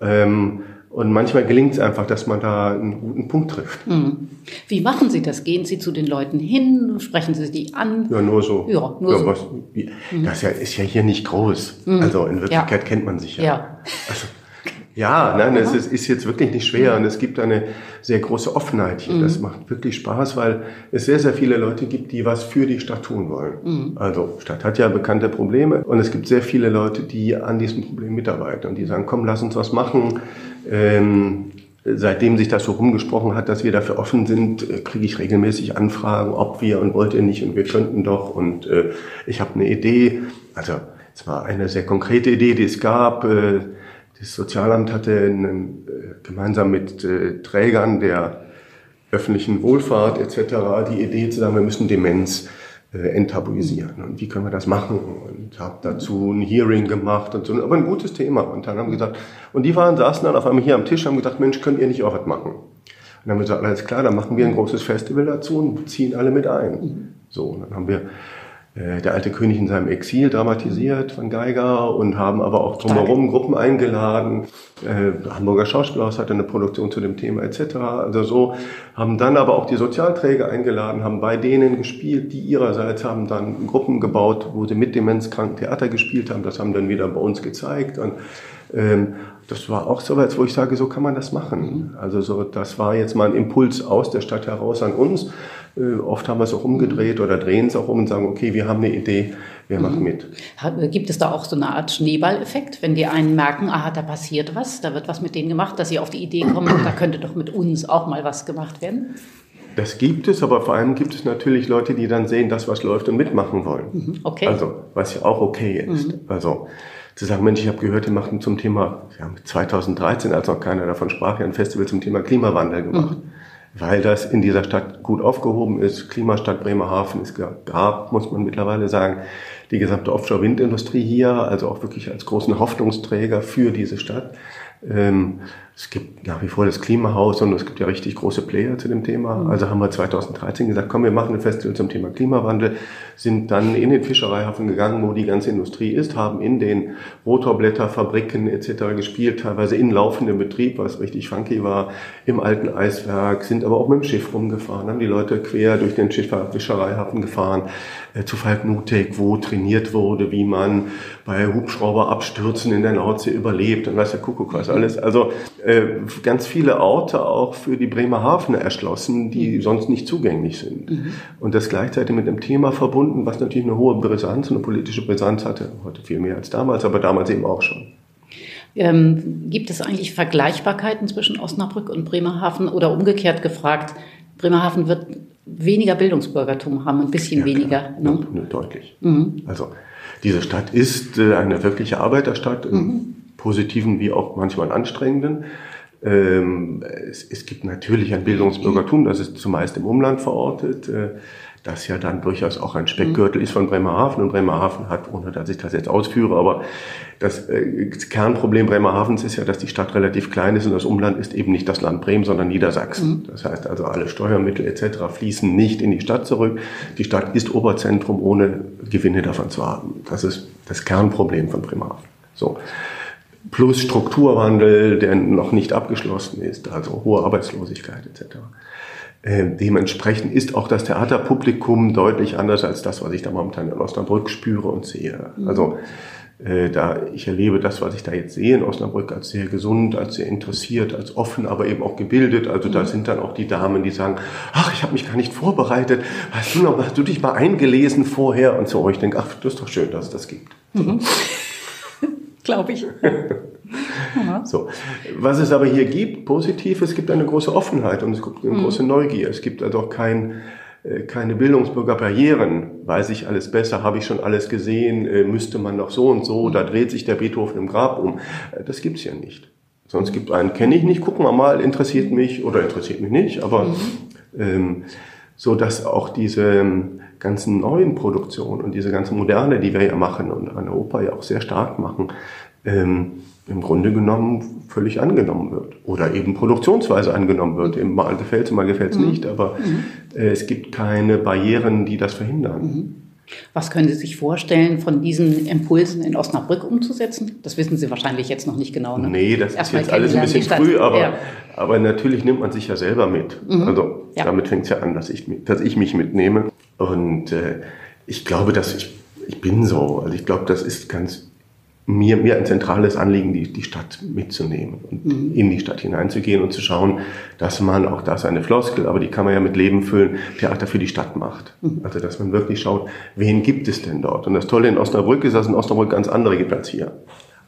Ähm, und manchmal gelingt es einfach, dass man da einen guten Punkt trifft. Mhm. Wie machen Sie das? Gehen Sie zu den Leuten hin? Sprechen Sie die an? Ja, nur so. Ja, nur ja, so. Was, mhm. Das ist ja hier nicht groß. Mhm. Also in Wirklichkeit ja. kennt man sich ja. ja. Also, ja, nein, es ist, ist, jetzt wirklich nicht schwer und es gibt eine sehr große Offenheit hier. Mhm. Das macht wirklich Spaß, weil es sehr, sehr viele Leute gibt, die was für die Stadt tun wollen. Mhm. Also Stadt hat ja bekannte Probleme und es gibt sehr viele Leute, die an diesem Problem mitarbeiten und die sagen, komm, lass uns was machen. Ähm, seitdem sich das so rumgesprochen hat, dass wir dafür offen sind, äh, kriege ich regelmäßig Anfragen, ob wir und wollt ihr nicht und wir könnten doch und äh, ich habe eine Idee. Also es war eine sehr konkrete Idee, die es gab. Äh, das Sozialamt hatte einen, äh, gemeinsam mit äh, Trägern der öffentlichen Wohlfahrt etc. die Idee zu sagen, wir müssen Demenz äh, enttabuisieren. Und wie können wir das machen? Und habe dazu ein Hearing gemacht und so. Aber ein gutes Thema. Und dann haben wir gesagt, und die waren, saßen dann auf einmal hier am Tisch, haben gesagt, Mensch, könnt ihr nicht auch was machen? Und dann haben wir gesagt, alles klar, dann machen wir ein großes Festival dazu und ziehen alle mit ein. So, und dann haben wir der alte König in seinem Exil dramatisiert von Geiger und haben aber auch drumherum Gruppen eingeladen. Äh, Hamburger Schauspielhaus hatte eine Produktion zu dem Thema etc. Also so haben dann aber auch die Sozialträger eingeladen, haben bei denen gespielt, die ihrerseits haben dann Gruppen gebaut, wo sie mit demenzkranken Theater gespielt haben. Das haben dann wieder bei uns gezeigt und ähm, das war auch so weit, wo ich sage, so kann man das machen. Also so, das war jetzt mal ein Impuls aus der Stadt heraus an uns. Äh, oft haben wir es auch umgedreht oder drehen es auch um und sagen, okay, wir haben eine Idee, wir machen mhm. mit. Gibt es da auch so eine Art Schneeballeffekt, wenn die einen merken, aha, da passiert was, da wird was mit denen gemacht, dass sie auf die Idee kommen, da könnte doch mit uns auch mal was gemacht werden? Das gibt es, aber vor allem gibt es natürlich Leute, die dann sehen, dass was läuft und mitmachen wollen. Mhm, okay. Also, was ja auch okay ist. Mhm. Also, zu sagen, Mensch, ich habe gehört, die machten zum Thema, ja, 2013, als noch keiner davon sprach, ein Festival zum Thema Klimawandel gemacht. Mhm weil das in dieser Stadt gut aufgehoben ist. Klimastadt Bremerhaven ist gab, muss man mittlerweile sagen, die gesamte Offshore-Windindustrie hier, also auch wirklich als großen Hoffnungsträger für diese Stadt. Ähm, es gibt nach wie vor das Klimahaus und es gibt ja richtig große Player zu dem Thema. Mhm. Also haben wir 2013 gesagt, komm, wir machen ein Festival zum Thema Klimawandel, sind dann in den Fischereihafen gegangen, wo die ganze Industrie ist, haben in den Rotorblätterfabriken etc. gespielt, teilweise in laufendem Betrieb, was richtig funky war, im alten Eiswerk, sind aber auch mit dem Schiff rumgefahren, haben die Leute quer durch den Fischereihafen gefahren, äh, zu Falknutek, wo trainiert wurde, wie man bei Hubschrauberabstürzen in der Nordsee überlebt und weiß der Kuckuck was alles. Also ganz viele Orte auch für die Bremerhavener erschlossen, die mhm. sonst nicht zugänglich sind. Mhm. Und das gleichzeitig mit einem Thema verbunden, was natürlich eine hohe Brisanz, eine politische Brisanz hatte. Heute viel mehr als damals, aber damals eben auch schon. Ähm, gibt es eigentlich Vergleichbarkeiten zwischen Osnabrück und Bremerhaven oder umgekehrt gefragt, Bremerhaven wird weniger Bildungsbürgertum haben, ein bisschen ja, weniger. Ne? Ja, deutlich. Mhm. Also diese Stadt ist äh, eine wirkliche Arbeiterstadt, mhm. Positiven wie auch manchmal anstrengenden. Ähm, es, es, gibt natürlich ein Bildungsbürgertum, das ist zumeist im Umland verortet. Äh, das ja dann durchaus auch ein Speckgürtel ist von Bremerhaven. Und Bremerhaven hat, ohne dass ich das jetzt ausführe, aber das äh, Kernproblem Bremerhavens ist ja, dass die Stadt relativ klein ist und das Umland ist eben nicht das Land Bremen, sondern Niedersachsen. Mhm. Das heißt also, alle Steuermittel etc. fließen nicht in die Stadt zurück. Die Stadt ist Oberzentrum, ohne Gewinne davon zu haben. Das ist das Kernproblem von Bremerhaven. So. Plus Strukturwandel, der noch nicht abgeschlossen ist, also hohe Arbeitslosigkeit etc. Äh, dementsprechend ist auch das Theaterpublikum deutlich anders als das, was ich da momentan in Osnabrück spüre und sehe. Mhm. Also äh, da ich erlebe das, was ich da jetzt sehe in Osnabrück, als sehr gesund, als sehr interessiert, als offen, aber eben auch gebildet. Also da mhm. sind dann auch die Damen, die sagen, ach, ich habe mich gar nicht vorbereitet. Hast du, noch, hast du dich mal eingelesen vorher und so? Ich denke, ach, das ist doch schön, dass es das gibt. Mhm. Glaube ich. So. Was es aber hier gibt, positiv, es gibt eine große Offenheit und es gibt eine Mhm. große Neugier. Es gibt also auch kein, äh, keine Bildungsbürgerbarrieren. Weiß ich alles besser? Habe ich schon alles gesehen? Äh, Müsste man noch so und so? Da dreht sich der Beethoven im Grab um. Äh, Das gibt's ja nicht. Sonst gibt einen, kenne ich nicht, gucken wir mal, interessiert mich oder interessiert mich nicht, aber ähm, so dass auch diese ähm, ganzen neuen Produktionen und diese ganze Moderne, die wir ja machen und an der Oper ja auch sehr stark machen, ähm, im Grunde genommen völlig angenommen wird. Oder eben produktionsweise angenommen wird. Mal gefällt es, mal gefällt es Mhm. nicht, aber äh, es gibt keine Barrieren, die das verhindern. Was können Sie sich vorstellen, von diesen Impulsen in Osnabrück umzusetzen? Das wissen Sie wahrscheinlich jetzt noch nicht genau. Ne? Nee, das Erstmal ist jetzt alles ein bisschen früh, aber, Ja. aber natürlich nimmt man sich ja selber mit. Mhm. Also Ja. damit fängt es ja an, dass ich, dass ich mich mitnehme. Und äh, ich glaube, dass ich, ich bin so. Also ich glaube, das ist ganz mir, mir ein zentrales Anliegen, die, die Stadt mitzunehmen und Mhm. in die Stadt hineinzugehen und zu schauen, dass man, auch das ist eine Floskel, aber die kann man ja mit Leben füllen, Theater für die Stadt macht. Mhm. Also dass man wirklich schaut, wen gibt es denn dort? Und das Tolle in Osnabrück ist, dass es in Osnabrück ganz andere gibt als hier.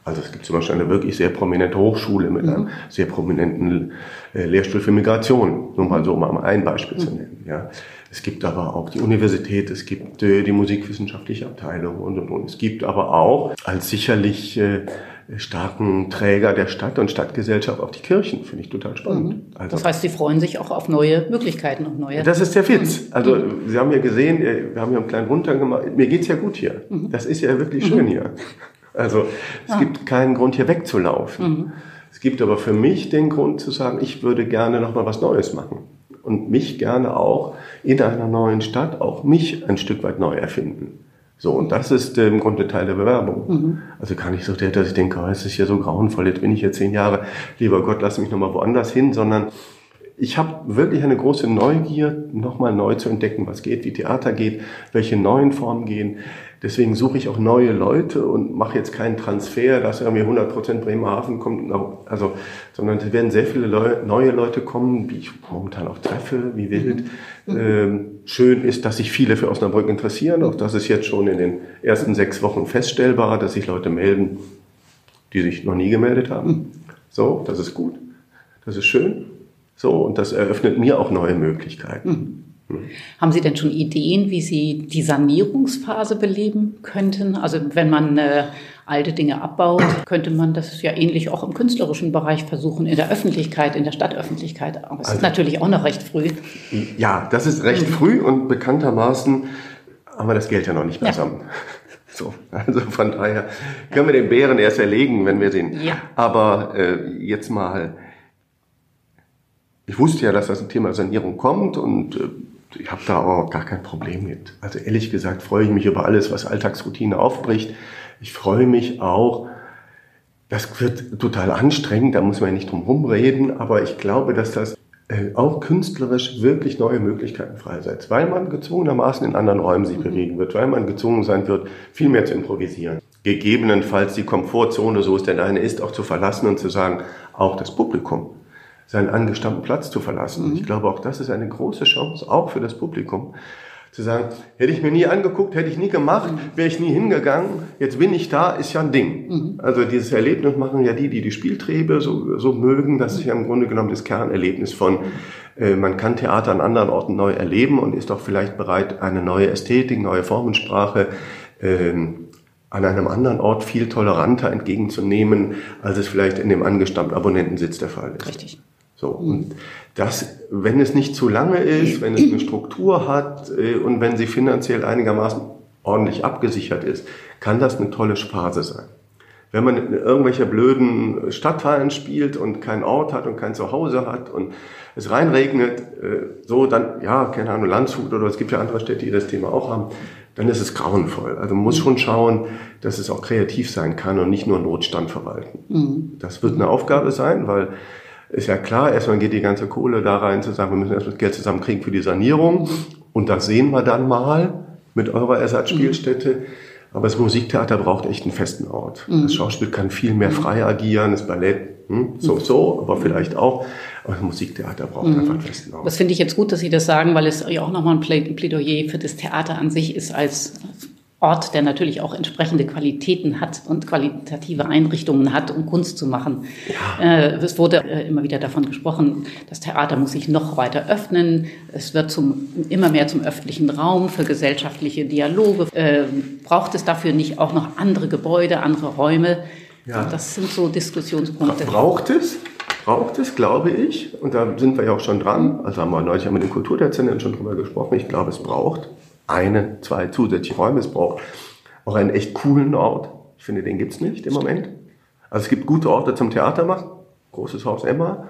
Also es gibt zum Beispiel eine wirklich sehr prominente Hochschule mit einem sehr prominenten äh, Lehrstuhl für Migration, nur mal so um ein Beispiel zu nennen. Ja. Es gibt aber auch die Universität, es gibt äh, die musikwissenschaftliche Abteilung und, und, und. Es gibt aber auch als sicherlich äh, starken Träger der Stadt und Stadtgesellschaft auch die Kirchen, finde ich total spannend. Also, Das heißt, Sie freuen sich auch auf neue Möglichkeiten und neue. das ist der Witz. Also Sie haben ja gesehen, äh, wir haben ja einen kleinen Rundgang gemacht. Mir geht's ja gut hier. Das ist ja wirklich schön hier. Also es gibt keinen Grund hier wegzulaufen. Es gibt aber für mich den Grund zu sagen, ich würde gerne noch mal was Neues machen und mich gerne auch in einer neuen Stadt auch mich ein Stück weit neu erfinden. So, und das ist äh, im Grunde Teil der Bewerbung. Also kann ich so, dass ich denke, oh, es ist ja so grauenvoll, jetzt bin ich hier zehn Jahre, lieber Gott, lass mich noch mal woanders hin, sondern ich habe wirklich eine große Neugier, nochmal neu zu entdecken, was geht, wie Theater geht, welche neuen Formen gehen. Deswegen suche ich auch neue Leute und mache jetzt keinen Transfer, dass irgendwie 100% Bremerhaven kommt, also, sondern es werden sehr viele Leu neue Leute kommen, die ich momentan auch treffe, wie wild. Ähm, schön ist, dass sich viele für Osnabrück interessieren. Auch das ist jetzt schon in den ersten sechs Wochen feststellbar, dass sich Leute melden, die sich noch nie gemeldet haben. So, das ist gut. Das ist schön. So, und das eröffnet mir auch neue Möglichkeiten. Haben Sie denn schon Ideen, wie Sie die Sanierungsphase beleben könnten? Also wenn man äh, alte Dinge abbaut, könnte man das ja ähnlich auch im künstlerischen Bereich versuchen, in der Öffentlichkeit, in der Stadtöffentlichkeit. Aber es ist Also- natürlich auch noch recht früh. Ja, das ist recht früh und bekanntermaßen haben wir das Geld ja noch nicht beisammen. So, also von daher können wir den Bären erst erlegen, wenn wir den. Ja. Aber äh, jetzt mal, ich wusste ja, dass das ein Thema Sanierung kommt und äh, ich habe da auch gar kein Problem mit. Also ehrlich gesagt freue ich mich über alles, was Alltagsroutine aufbricht. Ich freue mich auch, das wird total anstrengend, da muss man ja nicht drum rumreden, aber ich glaube, dass das äh, auch künstlerisch wirklich neue Möglichkeiten freisetzt, weil man gezwungenermaßen in anderen Räumen sich bewegen wird, weil man gezwungen sein wird, viel mehr zu improvisieren. Gegebenenfalls die Komfortzone, so es denn eine ist, auch zu verlassen und zu sagen, auch das Publikum seinen angestammten Platz zu verlassen. Ich glaube, auch das ist eine große Chance, auch für das Publikum, zu sagen, hätte ich mir nie angeguckt, hätte ich nie gemacht, wäre ich nie hingegangen, jetzt bin ich da, ist ja ein Ding. Also dieses Erlebnis machen ja die, die die Spieltriebe so, so mögen, das ist ja im Grunde genommen das Kernerlebnis von, äh, man kann Theater an anderen Orten neu erleben und ist auch vielleicht bereit, eine neue Ästhetik, neue Formensprache, ähm, an einem anderen Ort viel toleranter entgegenzunehmen, als es vielleicht in dem angestammten Abonnentensitz der Fall ist. Richtig. So, und das, wenn es nicht zu lange ist, wenn es eine Struktur hat äh, und wenn sie finanziell einigermaßen ordentlich abgesichert ist, kann das eine tolle Phase sein. Wenn man in irgendwelche blöden Stadtteilen spielt und keinen Ort hat und kein Zuhause hat und es reinregnet, äh, so dann, ja, keine Ahnung, Landshut oder es gibt ja andere Städte, die das Thema auch haben, dann ist es grauenvoll. Also man muss schon schauen, dass es auch kreativ sein kann und nicht nur Notstand verwalten. Das wird eine Aufgabe sein, weil ist ja klar, erstmal geht die ganze Kohle da rein, zu sagen, wir müssen erstmal Geld zusammenkriegen für die Sanierung. Und das sehen wir dann mal mit eurer Ersatzspielstätte. Aber das Musiktheater braucht echt einen festen Ort. Mhm. Das Schauspiel kann viel mehr frei agieren, das Ballett hm, so, so, aber vielleicht auch. Aber das Musiktheater braucht Mhm. einfach einen festen Ort. Das finde ich jetzt gut, dass Sie das sagen, weil es ja auch nochmal ein Plä- Plädoyer für das Theater an sich ist als Ort, der natürlich auch entsprechende Qualitäten hat und qualitative Einrichtungen hat, um Kunst zu machen. Ja. Äh, es wurde äh, immer wieder davon gesprochen, das Theater muss sich noch weiter öffnen. Es wird zum, immer mehr zum öffentlichen Raum für gesellschaftliche Dialoge. Äh, braucht es dafür nicht auch noch andere Gebäude, andere Räume? Ja. Das sind so Diskussionspunkte. Braucht es? Braucht es, glaube ich. Und da sind wir ja auch schon dran. Also haben wir neulich mit den Kulturdezernenten schon drüber gesprochen. Ich glaube, es braucht eine, zwei zusätzliche Räume. Es braucht auch einen echt coolen Ort. Ich finde, den gibt es nicht im Moment. Also es gibt gute Orte zum Theater machen. Großes Haus Emma.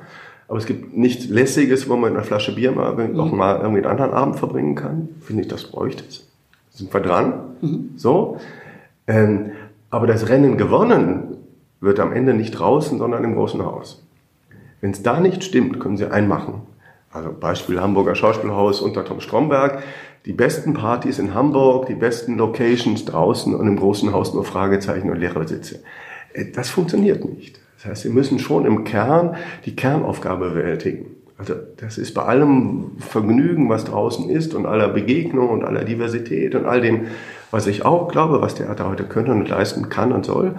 Aber es gibt nichts Lässiges, wo man eine Flasche Bier mal, mhm. auch mal irgendwie einen anderen Abend verbringen kann. Finde ich, das bräuchte es. Sind wir dran? Mhm. So. Ähm, aber das Rennen gewonnen wird am Ende nicht draußen, sondern im großen Haus. Wenn es da nicht stimmt, können Sie einmachen. Also Beispiel Hamburger Schauspielhaus unter Tom Stromberg die besten Partys in Hamburg, die besten Locations draußen und im großen Haus nur Fragezeichen und leere Sitze. Äh, das funktioniert nicht. Das heißt, Sie müssen schon im Kern die Kernaufgabe bewältigen. Also das ist bei allem Vergnügen, was draußen ist und aller Begegnung und aller Diversität und all dem, was ich auch glaube, was Theater heute können und leisten kann und soll,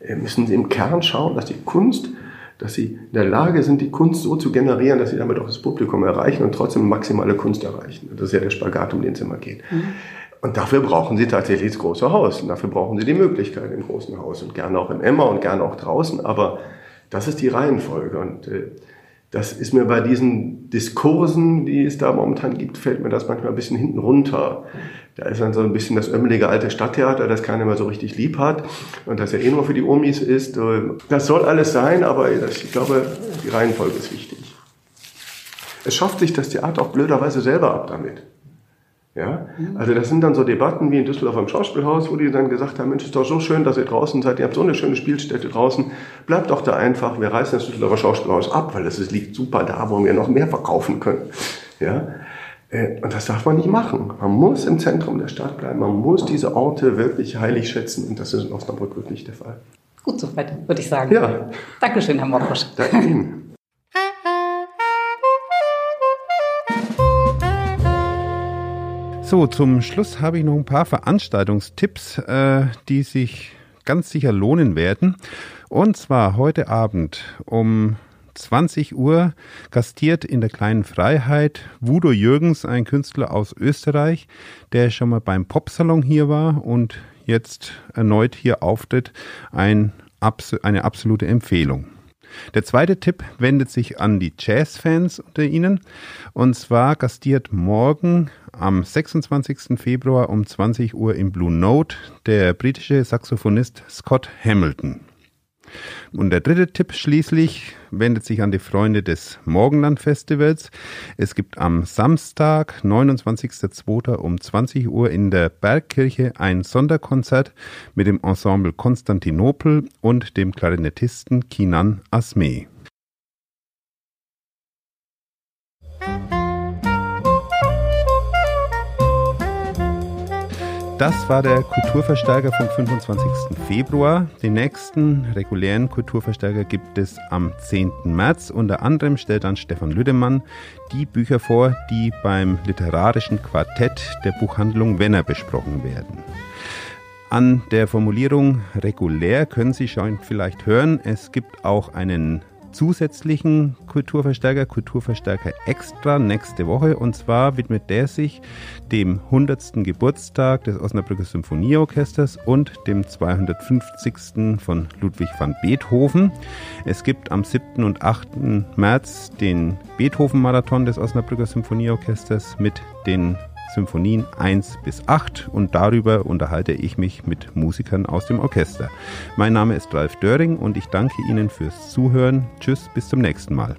äh, müssen Sie im Kern schauen, dass die Kunst dass sie in der Lage sind, die Kunst so zu generieren, dass sie damit auch das Publikum erreichen und trotzdem maximale Kunst erreichen. Das ist ja der Spagat, um den es immer geht. Mhm. Und dafür brauchen sie tatsächlich das große Haus. Und dafür brauchen sie die Möglichkeit im großen Haus und gerne auch im Emma und gerne auch draußen. Aber das ist die Reihenfolge. Und äh, das ist mir bei diesen Diskursen, die es da momentan gibt, fällt mir das manchmal ein bisschen hinten runter. Da ist dann so ein bisschen das ömmelige alte Stadttheater, das keiner mehr so richtig lieb hat und das ja eh nur für die Omis ist. Das soll alles sein, aber ich glaube, die Reihenfolge ist wichtig. Es schafft sich das Theater auch blöderweise selber ab damit. Ja? Also das sind dann so Debatten wie in Düsseldorf am Schauspielhaus, wo die dann gesagt haben, Mensch, ist doch so schön, dass ihr draußen seid, ihr habt so eine schöne Spielstätte draußen, bleibt doch da einfach, wir reißen das Düsseldorfer Schauspielhaus ab, weil es liegt super da, wo wir noch mehr verkaufen können. Ja? Äh, und das darf man nicht machen. Man muss im Zentrum der Stadt bleiben. Man muss diese Orte wirklich heilig schätzen. Und das ist in Osnabrück wirklich der Fall. Gut soweit, würde ich sagen. Ja. Dankeschön, Herr Morkosch. Danke Ihnen. So, zum Schluss habe ich noch ein paar Veranstaltungstipps, äh, die sich ganz sicher lohnen werden. Und zwar heute Abend um 20 Uhr gastiert in der kleinen Freiheit Wudo Jürgens, ein Künstler aus Österreich, der schon mal beim Popsalon hier war und jetzt erneut hier auftritt. Ein, eine absolute Empfehlung. Der zweite Tipp wendet sich an die Jazzfans unter Ihnen. Und zwar gastiert morgen am 26. Februar um 20 Uhr im Blue Note der britische Saxophonist Scott Hamilton. Und der dritte Tipp schließlich wendet sich an die Freunde des Morgenland Festivals. Es gibt am Samstag, 29.02. um 20 Uhr in der Bergkirche ein Sonderkonzert mit dem Ensemble Konstantinopel und dem Klarinettisten Kinan Asme. Das war der Kulturverstärker vom 25. Februar. Den nächsten regulären Kulturverstärker gibt es am 10. März. Unter anderem stellt dann Stefan Lüdemann die Bücher vor, die beim literarischen Quartett der Buchhandlung Wenner besprochen werden. An der Formulierung regulär können Sie schon vielleicht hören, es gibt auch einen zusätzlichen Kulturverstärker, Kulturverstärker Extra nächste Woche. Und zwar widmet der sich dem 100. Geburtstag des Osnabrücker Symphonieorchesters und dem 250. von Ludwig van Beethoven. Es gibt am 7. und 8. März den Beethoven-Marathon des Osnabrücker Symphonieorchesters mit den Symphonien 1 bis 8 und darüber unterhalte ich mich mit Musikern aus dem Orchester. Mein Name ist Ralf Döring und ich danke Ihnen fürs Zuhören. Tschüss, bis zum nächsten Mal.